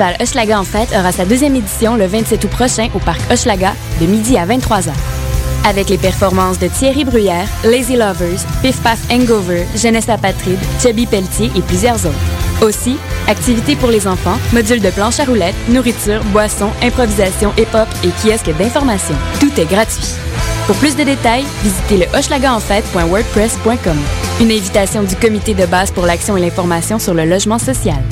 festival Hochelaga en fête aura sa deuxième édition le 27 août prochain au parc Hochelaga de midi à 23h. Avec les performances de Thierry Bruyère, Lazy Lovers, Piff Paff Hangover, Jeunesse apatride, Chubby Pelletier et plusieurs autres. Aussi, activités pour les enfants, modules de planche à roulettes, nourriture, boissons, improvisation, hip-hop et kiosque d'information. Tout est gratuit. Pour plus de détails, visitez le hochelaga-en-fête.wordpress.com. Une invitation du comité de base pour l'action et l'information sur le logement social.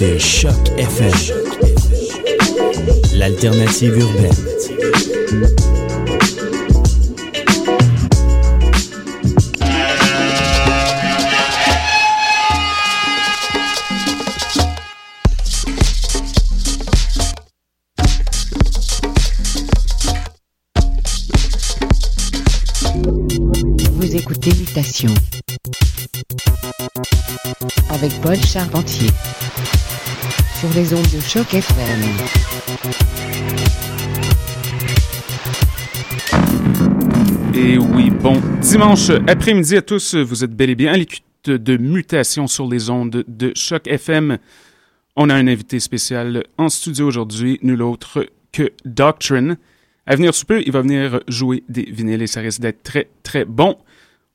Écoutez Choc FM, l'alternative urbaine. Vous écoutez Mutation. Avec Paul Charpentier sur les ondes de choc FM. Et oui, bon dimanche après-midi à tous. Vous êtes bel et bien à l'écoute de Mutation sur les ondes de choc FM. On a un invité spécial en studio aujourd'hui, nul autre que Doctrine. À venir sous peu, il va venir jouer des vinyles et ça risque d'être très très bon.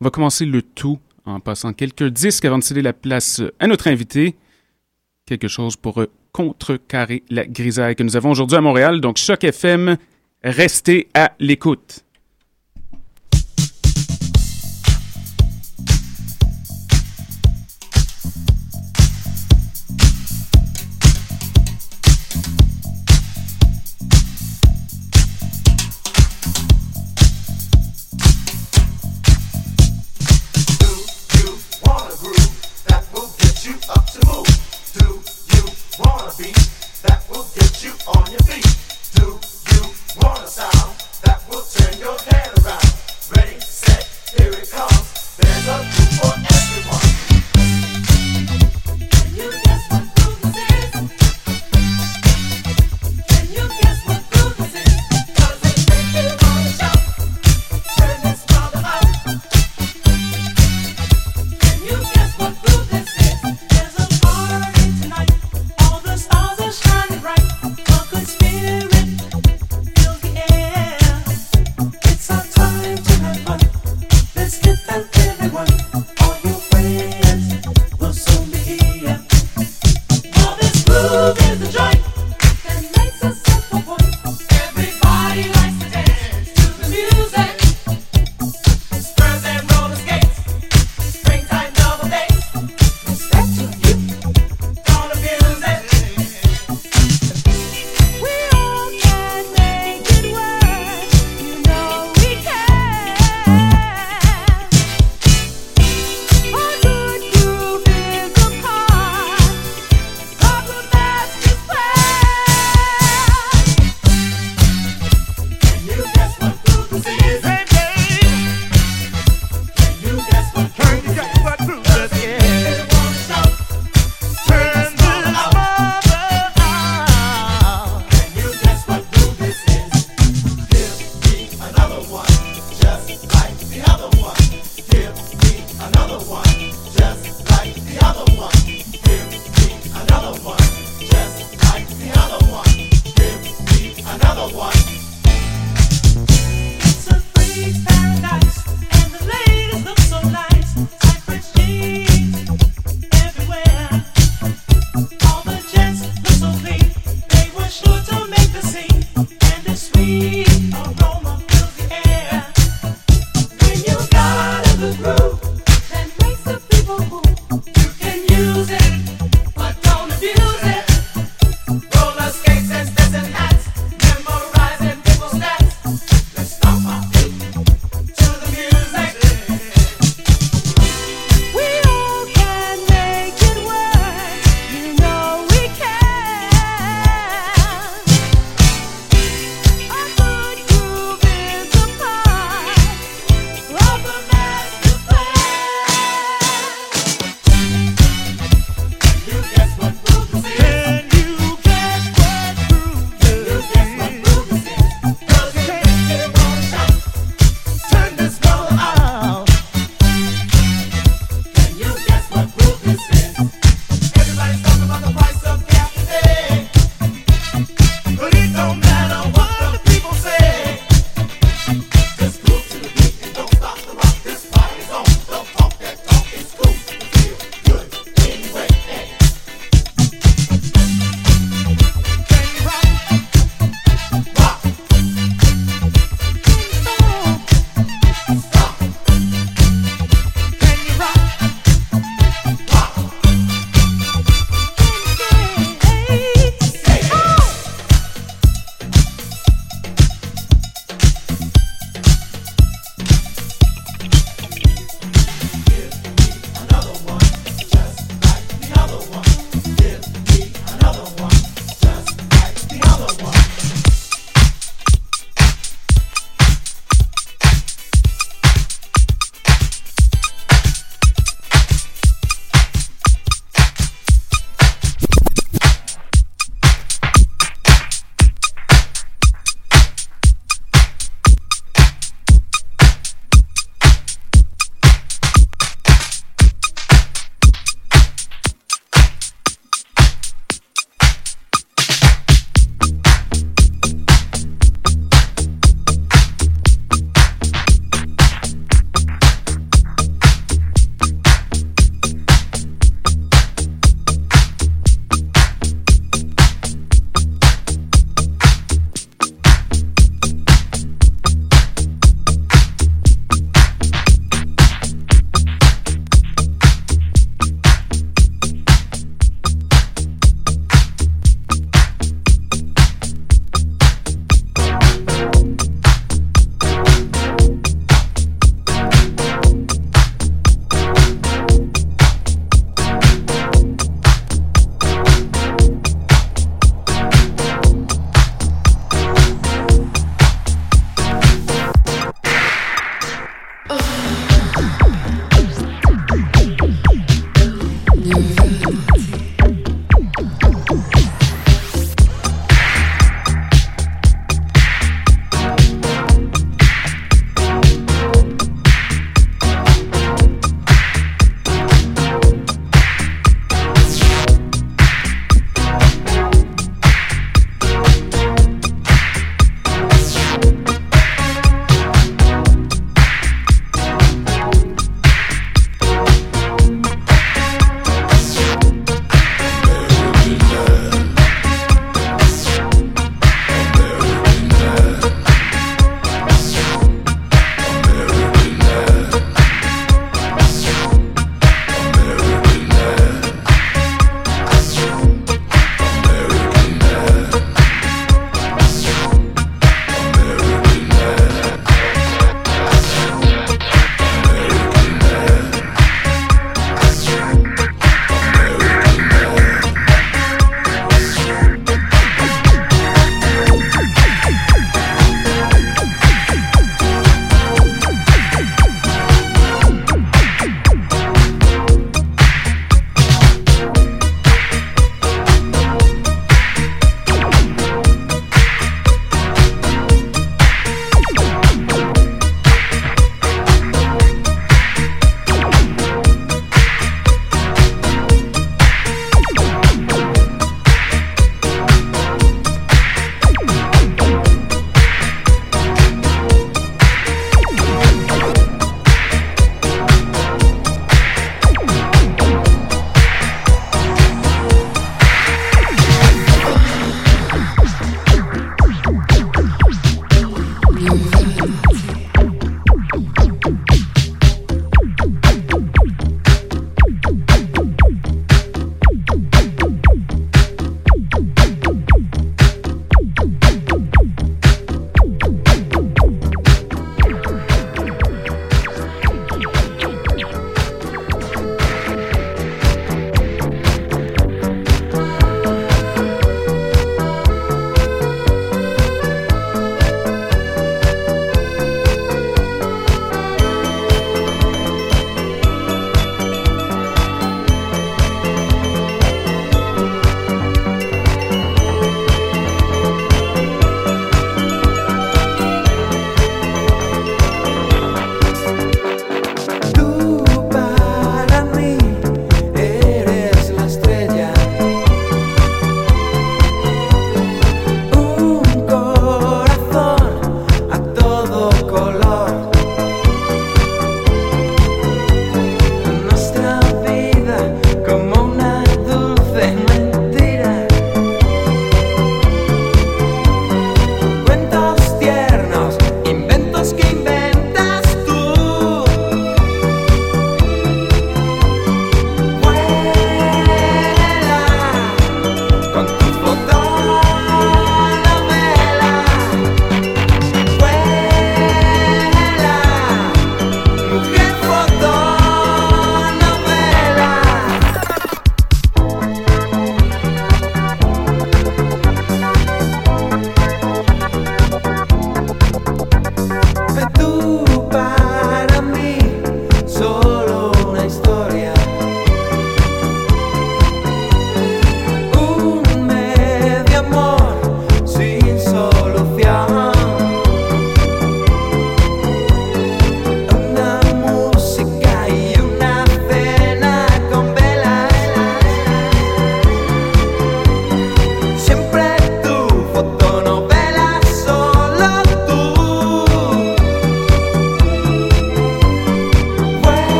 On va commencer le tout en passant quelques disques avant de céder la place à notre invité. Quelque chose pour contrecarrer la grisaille que nous avons aujourd'hui à Montréal. Donc, Choc FM, restez à l'écoute.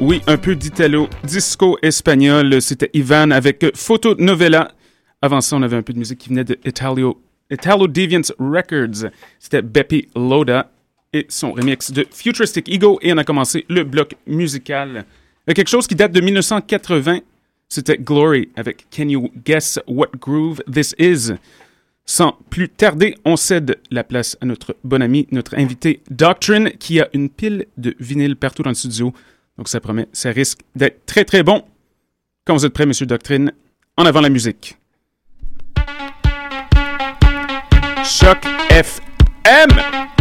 Oui, un peu d'italo disco espagnol. C'était Ivan avec Photo Novella. Avant ça, on avait un peu de musique qui venait de Italo, Italo Deviant Records. C'était Beppy Loda et son remix de Futuristic Ego. Et on a commencé le bloc musical. Quelque chose qui date de 1980. C'était Glory avec Can You Guess What Groove This Is? Sans plus tarder, on cède la place à notre bon ami, notre invité Doctrine, qui a une pile de vinyle partout dans le studio. Donc ça promet, ça risque d'être très très bon. Quand vous êtes prêt, Monsieur Doctrine, en avant la musique. Choc FM.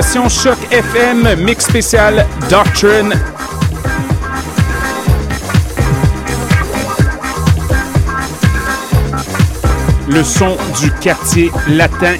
Choc FM, mix spécial Doctrine. Le son du quartier latin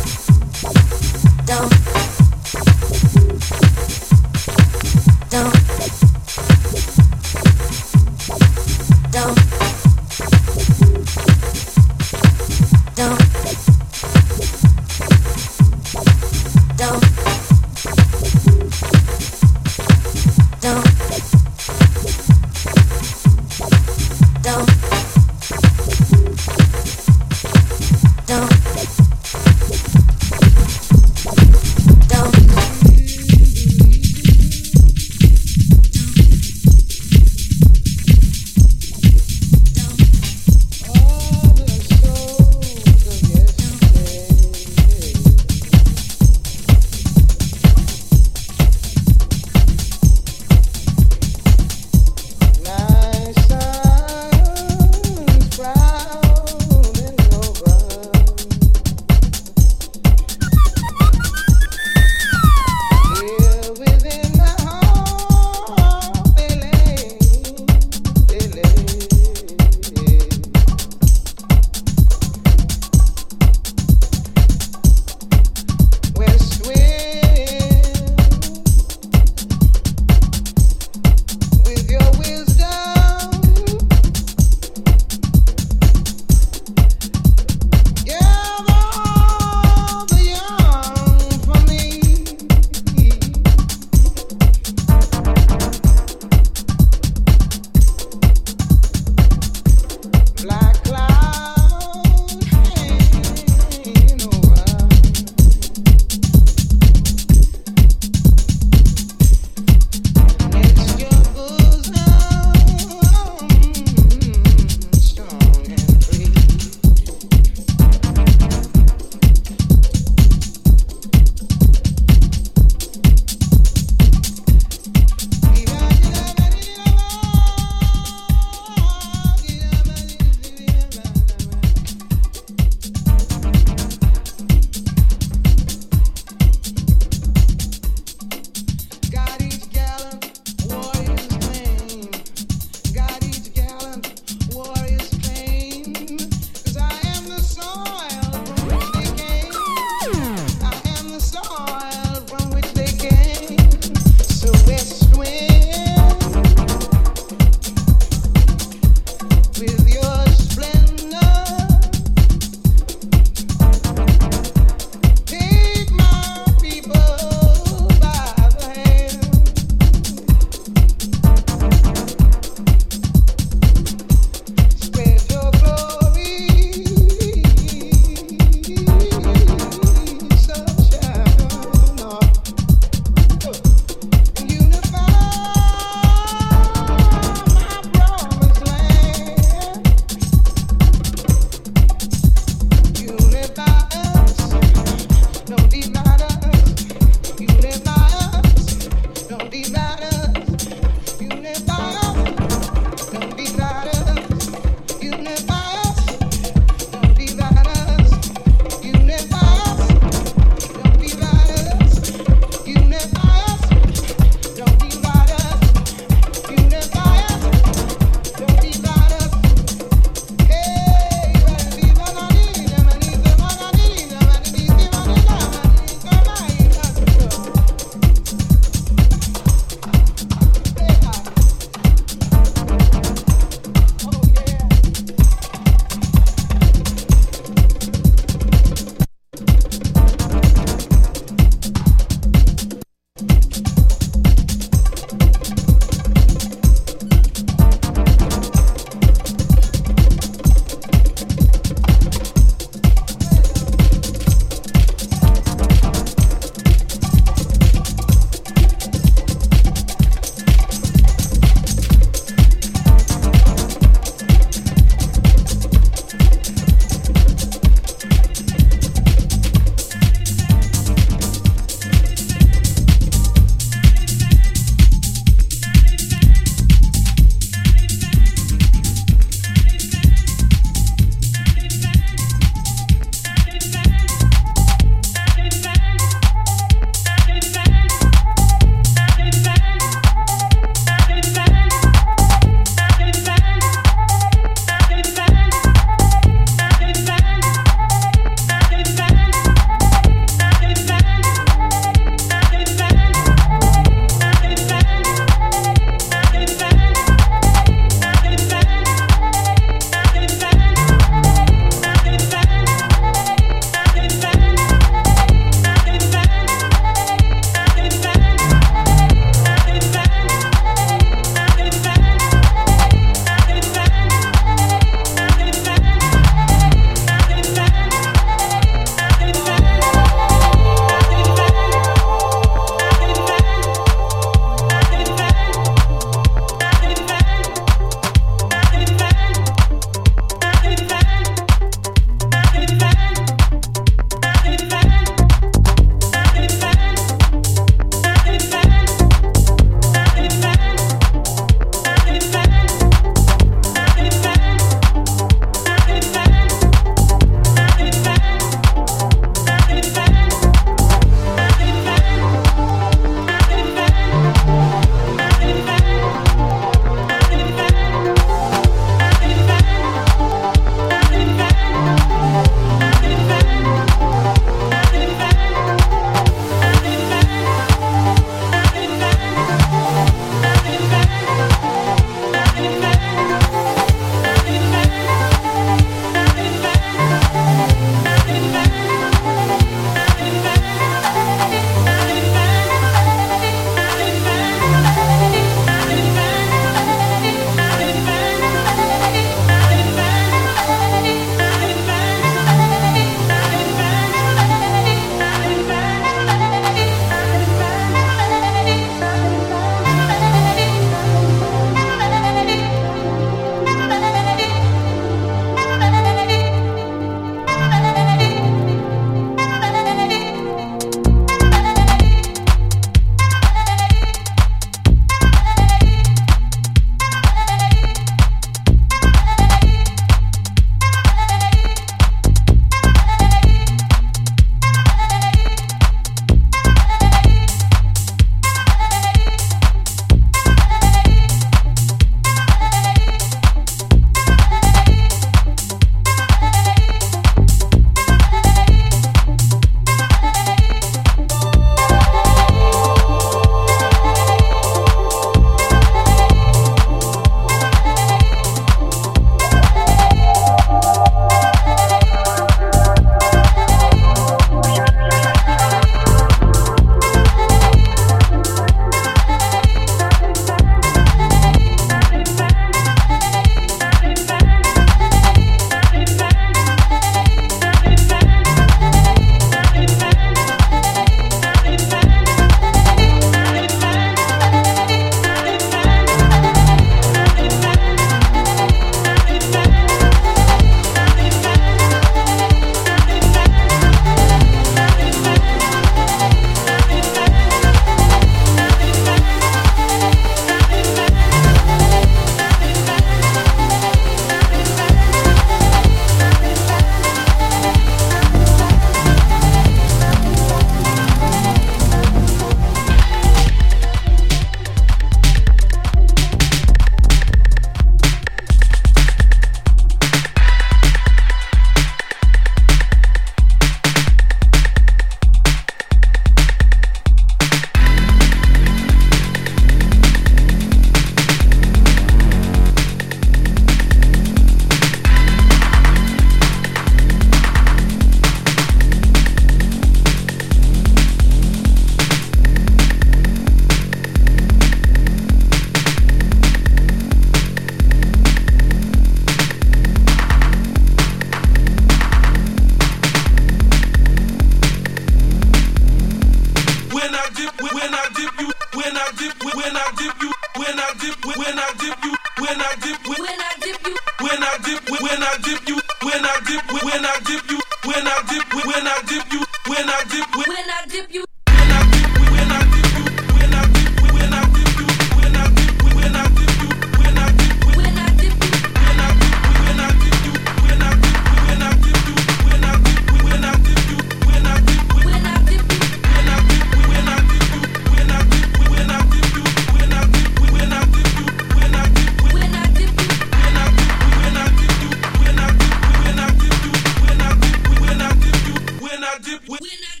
We're not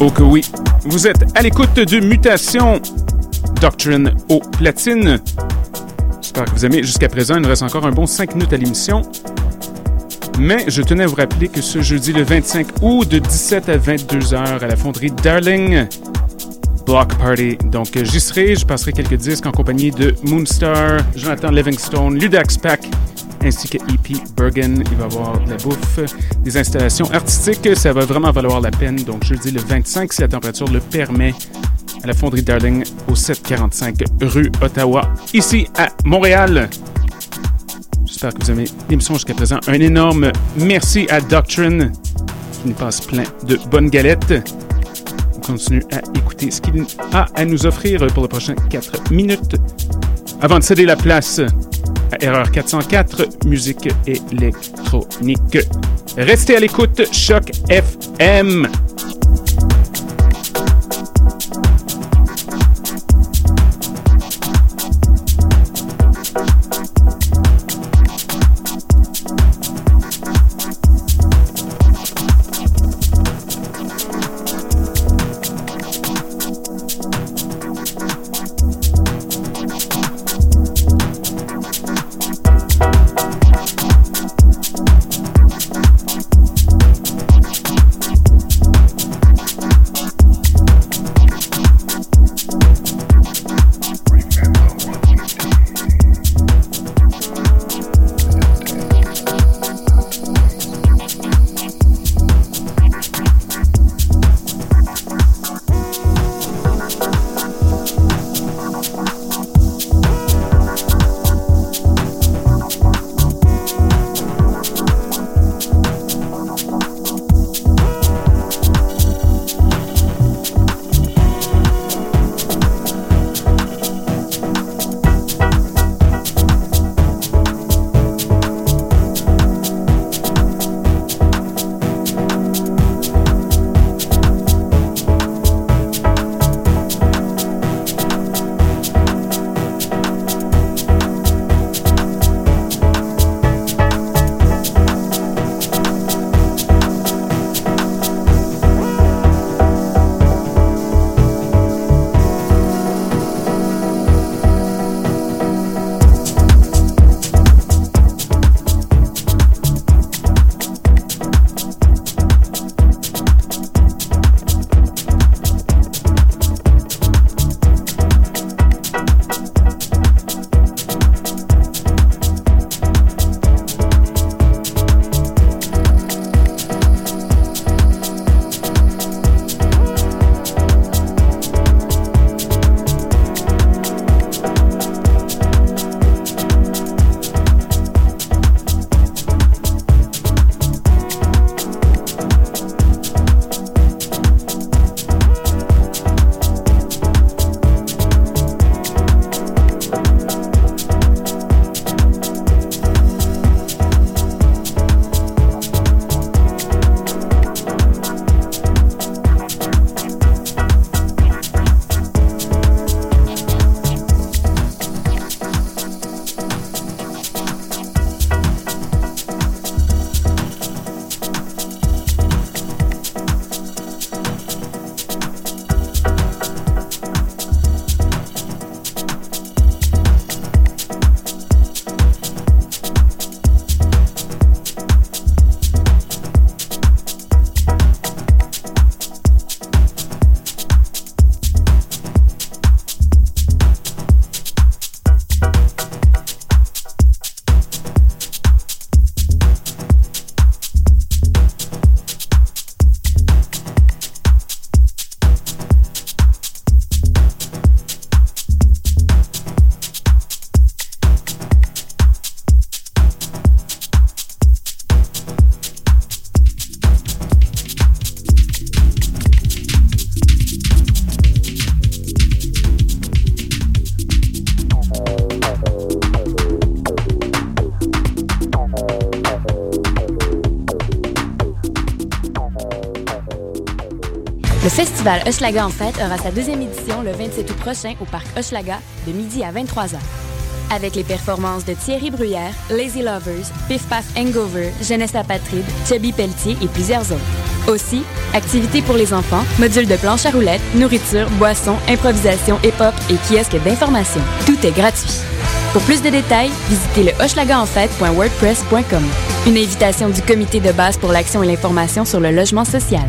Vous êtes à l'écoute de Mutation Doctrine au platine. J'espère que vous aimez jusqu'à présent. Il nous reste encore un bon 5 minutes à l'émission. Mais je tenais à vous rappeler que ce jeudi le 25 août de 17 à 22 heures à la fonderie Darling, Block Party. Donc j'y serai, je passerai quelques disques en compagnie de Moonstar, Jonathan Livingstone, Ludax Pack, ainsi que EP Bergen. Il va y avoir de la bouffe, des installations artistiques. Ça va vraiment valoir la peine. Donc, jeudi le 25, si la température le permet, à la fonderie Darling, au 745 rue Ottawa, ici à Montréal. J'espère que vous aimez l'émission jusqu'à présent. Un énorme merci à Doctrine qui nous passe plein de bonnes galettes. On continue à écouter ce qu'il a à nous offrir pour les prochaines 4 minutes. Avant de céder la place Erreur 404, musique électronique. Restez à l'écoute, Choc FM. Festival Hochelaga en fête aura sa deuxième édition le 27 août prochain au parc Hochelaga de midi à 23h. Avec les performances de Thierry Bruyère, Lazy Lovers, Piff Paff Hangover, Jeunesse apatride, Chubby Pelletier et plusieurs autres. Aussi, activités pour les enfants, modules de planche à roulettes, nourriture, boissons, improvisation, hip-hop et kiosque d'information. Tout est gratuit. Pour plus de détails, visitez le hochelagaenfête.wordpress.com. Une invitation du comité de base pour l'action et l'information sur le logement social.